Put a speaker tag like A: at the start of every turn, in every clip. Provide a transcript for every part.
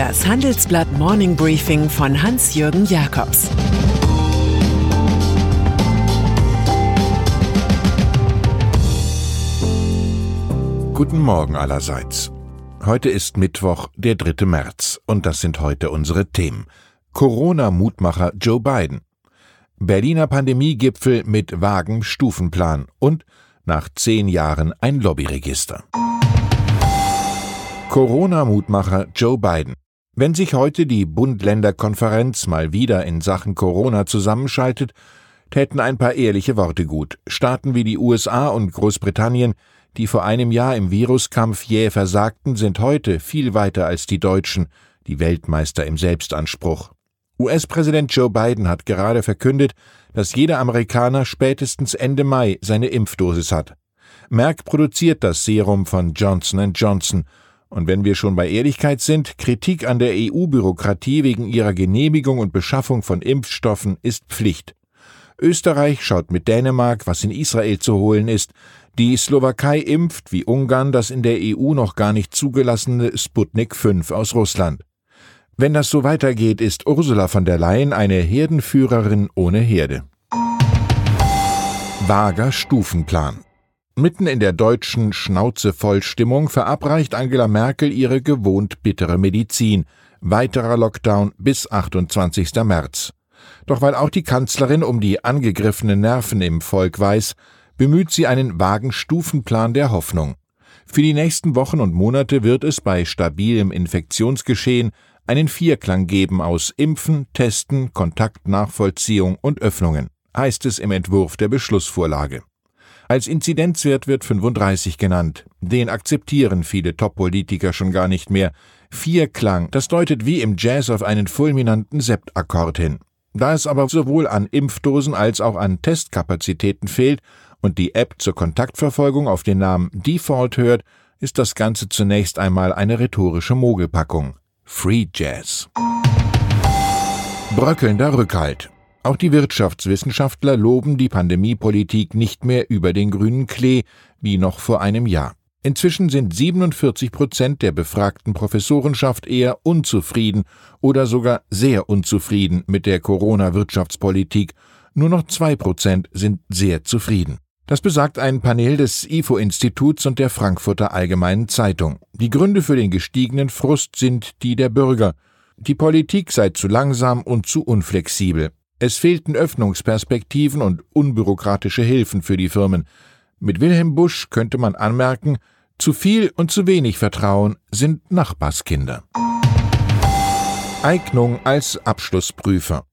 A: Das Handelsblatt Morning Briefing von Hans-Jürgen Jakobs
B: Guten Morgen allerseits. Heute ist Mittwoch, der 3. März, und das sind heute unsere Themen. Corona-Mutmacher Joe Biden. Berliner Pandemiegipfel mit vagem Stufenplan und nach zehn Jahren ein Lobbyregister. Corona-Mutmacher Joe Biden. Wenn sich heute die Bund-Länder-Konferenz mal wieder in Sachen Corona zusammenschaltet, täten ein paar ehrliche Worte gut. Staaten wie die USA und Großbritannien, die vor einem Jahr im Viruskampf jäh versagten, sind heute viel weiter als die Deutschen, die Weltmeister im Selbstanspruch. US-Präsident Joe Biden hat gerade verkündet, dass jeder Amerikaner spätestens Ende Mai seine Impfdosis hat. Merck produziert das Serum von Johnson Johnson und wenn wir schon bei Ehrlichkeit sind, Kritik an der EU-Bürokratie wegen ihrer Genehmigung und Beschaffung von Impfstoffen ist Pflicht. Österreich schaut mit Dänemark, was in Israel zu holen ist. Die Slowakei impft, wie Ungarn, das in der EU noch gar nicht zugelassene Sputnik 5 aus Russland. Wenn das so weitergeht, ist Ursula von der Leyen eine Herdenführerin ohne Herde. Vager Stufenplan. Mitten in der deutschen Schnauze-Vollstimmung verabreicht Angela Merkel ihre gewohnt bittere Medizin. Weiterer Lockdown bis 28. März. Doch weil auch die Kanzlerin um die angegriffenen Nerven im Volk weiß, bemüht sie einen vagen Stufenplan der Hoffnung. Für die nächsten Wochen und Monate wird es bei stabilem Infektionsgeschehen einen Vierklang geben aus Impfen, Testen, Kontaktnachvollziehung und Öffnungen, heißt es im Entwurf der Beschlussvorlage. Als Inzidenzwert wird 35 genannt. Den akzeptieren viele Top-Politiker schon gar nicht mehr. Vierklang, das deutet wie im Jazz auf einen fulminanten Septakkord hin. Da es aber sowohl an Impfdosen als auch an Testkapazitäten fehlt und die App zur Kontaktverfolgung auf den Namen Default hört, ist das Ganze zunächst einmal eine rhetorische Mogelpackung. Free Jazz. Bröckelnder Rückhalt. Auch die Wirtschaftswissenschaftler loben die Pandemiepolitik nicht mehr über den grünen Klee wie noch vor einem Jahr. Inzwischen sind 47 Prozent der befragten Professorenschaft eher unzufrieden oder sogar sehr unzufrieden mit der Corona-Wirtschaftspolitik. Nur noch zwei Prozent sind sehr zufrieden. Das besagt ein Panel des IFO-Instituts und der Frankfurter Allgemeinen Zeitung. Die Gründe für den gestiegenen Frust sind die der Bürger. Die Politik sei zu langsam und zu unflexibel. Es fehlten Öffnungsperspektiven und unbürokratische Hilfen für die Firmen. Mit Wilhelm Busch könnte man anmerken, zu viel und zu wenig Vertrauen sind Nachbarskinder. Eignung als Abschlussprüfer.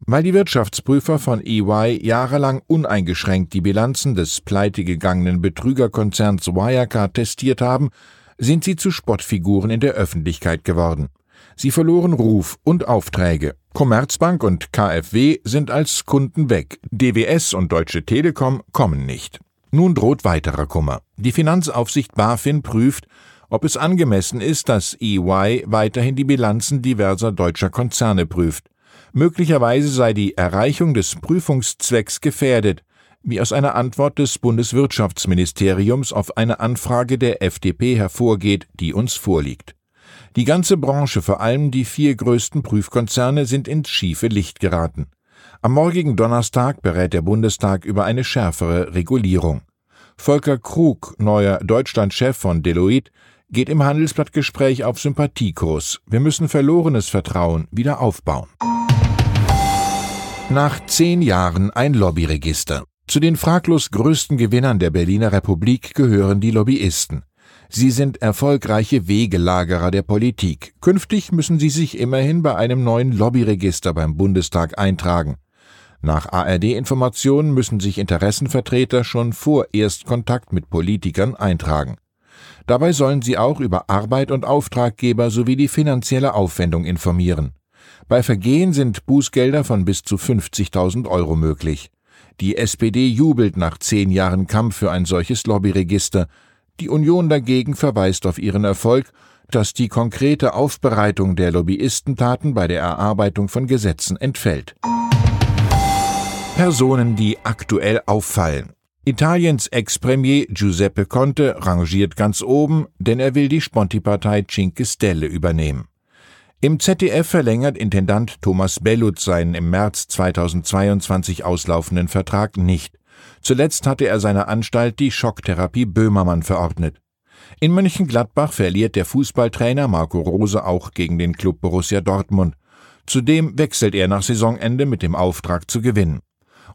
B: Weil die Wirtschaftsprüfer von EY jahrelang uneingeschränkt die Bilanzen des pleitegegangenen Betrügerkonzerns Wirecard testiert haben, sind sie zu Spottfiguren in der Öffentlichkeit geworden. Sie verloren Ruf und Aufträge. Commerzbank und KfW sind als Kunden weg. DWS und Deutsche Telekom kommen nicht. Nun droht weiterer Kummer. Die Finanzaufsicht BaFin prüft, ob es angemessen ist, dass EY weiterhin die Bilanzen diverser deutscher Konzerne prüft. Möglicherweise sei die Erreichung des Prüfungszwecks gefährdet, wie aus einer Antwort des Bundeswirtschaftsministeriums auf eine Anfrage der FDP hervorgeht, die uns vorliegt. Die ganze Branche, vor allem die vier größten Prüfkonzerne, sind ins schiefe Licht geraten. Am morgigen Donnerstag berät der Bundestag über eine schärfere Regulierung. Volker Krug, neuer Deutschlandchef von Deloitte, geht im Handelsblattgespräch auf Sympathiekurs. Wir müssen verlorenes Vertrauen wieder aufbauen. Nach zehn Jahren ein Lobbyregister. Zu den fraglos größten Gewinnern der Berliner Republik gehören die Lobbyisten. Sie sind erfolgreiche Wegelagerer der Politik. Künftig müssen sie sich immerhin bei einem neuen Lobbyregister beim Bundestag eintragen. Nach ARD-Informationen müssen sich Interessenvertreter schon vor Erstkontakt mit Politikern eintragen. Dabei sollen sie auch über Arbeit und Auftraggeber sowie die finanzielle Aufwendung informieren. Bei Vergehen sind Bußgelder von bis zu 50.000 Euro möglich. Die SPD jubelt nach zehn Jahren Kampf für ein solches Lobbyregister. Die Union dagegen verweist auf ihren Erfolg, dass die konkrete Aufbereitung der Lobbyistentaten bei der Erarbeitung von Gesetzen entfällt. Personen, die aktuell auffallen. Italiens Ex-Premier Giuseppe Conte rangiert ganz oben, denn er will die Sponti-Partei Cinque Stelle übernehmen. Im ZDF verlängert Intendant Thomas Bellut seinen im März 2022 auslaufenden Vertrag nicht. Zuletzt hatte er seiner Anstalt die Schocktherapie Böhmermann verordnet. In Mönchengladbach verliert der Fußballtrainer Marco Rose auch gegen den Club Borussia Dortmund. Zudem wechselt er nach Saisonende mit dem Auftrag zu gewinnen.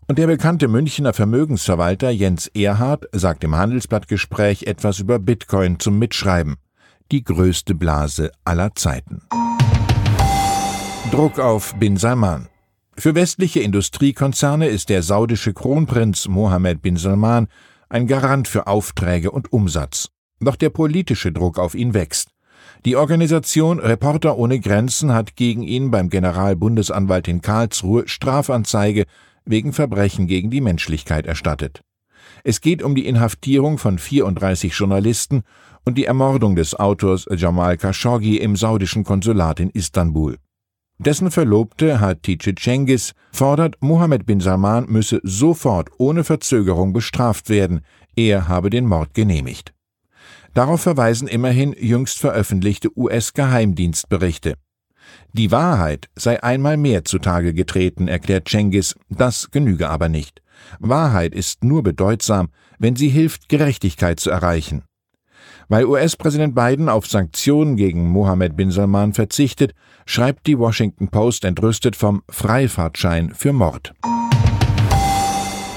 B: Und der bekannte Münchner Vermögensverwalter Jens Erhard sagt im Handelsblattgespräch etwas über Bitcoin zum Mitschreiben. Die größte Blase aller Zeiten. Druck auf Bin Salman. Für westliche Industriekonzerne ist der saudische Kronprinz Mohammed bin Salman ein Garant für Aufträge und Umsatz. Doch der politische Druck auf ihn wächst. Die Organisation Reporter ohne Grenzen hat gegen ihn beim Generalbundesanwalt in Karlsruhe Strafanzeige wegen Verbrechen gegen die Menschlichkeit erstattet. Es geht um die Inhaftierung von 34 Journalisten und die Ermordung des Autors Jamal Khashoggi im saudischen Konsulat in Istanbul. Dessen Verlobte Hatice Cengiz fordert, Mohammed bin Salman müsse sofort ohne Verzögerung bestraft werden, er habe den Mord genehmigt. Darauf verweisen immerhin jüngst veröffentlichte US-Geheimdienstberichte. Die Wahrheit sei einmal mehr zutage getreten, erklärt Cengiz, das genüge aber nicht. Wahrheit ist nur bedeutsam, wenn sie hilft, Gerechtigkeit zu erreichen. Weil US-Präsident Biden auf Sanktionen gegen Mohammed bin Salman verzichtet, schreibt die Washington Post entrüstet vom Freifahrtschein für Mord.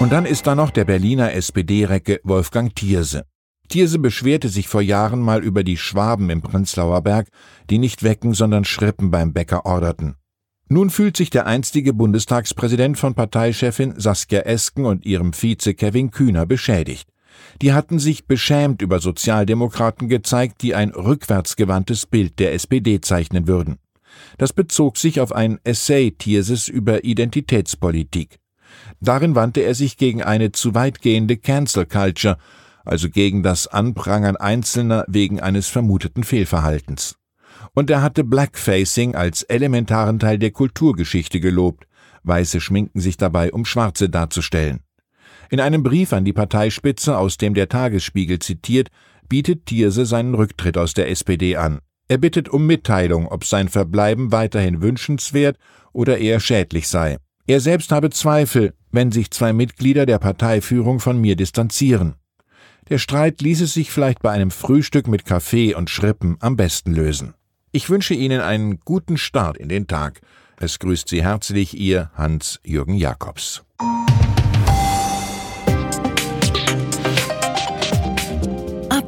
B: Und dann ist da noch der Berliner SPD-Recke Wolfgang Thierse. Thierse beschwerte sich vor Jahren mal über die Schwaben im Prenzlauer Berg, die nicht wecken, sondern Schrippen beim Bäcker orderten. Nun fühlt sich der einstige Bundestagspräsident von Parteichefin Saskia Esken und ihrem Vize Kevin Kühner beschädigt. Die hatten sich beschämt über Sozialdemokraten gezeigt, die ein rückwärtsgewandtes Bild der SPD zeichnen würden. Das bezog sich auf ein Essay Thierses über Identitätspolitik. Darin wandte er sich gegen eine zu weitgehende Cancel Culture also gegen das Anprangern Einzelner wegen eines vermuteten Fehlverhaltens. Und er hatte Blackfacing als elementaren Teil der Kulturgeschichte gelobt. Weiße schminken sich dabei, um Schwarze darzustellen. In einem Brief an die Parteispitze, aus dem der Tagesspiegel zitiert, bietet Thierse seinen Rücktritt aus der SPD an. Er bittet um Mitteilung, ob sein Verbleiben weiterhin wünschenswert oder eher schädlich sei. Er selbst habe Zweifel, wenn sich zwei Mitglieder der Parteiführung von mir distanzieren. Der Streit ließe sich vielleicht bei einem Frühstück mit Kaffee und Schrippen am besten lösen. Ich wünsche Ihnen einen guten Start in den Tag. Es grüßt Sie herzlich Ihr Hans-Jürgen Jakobs.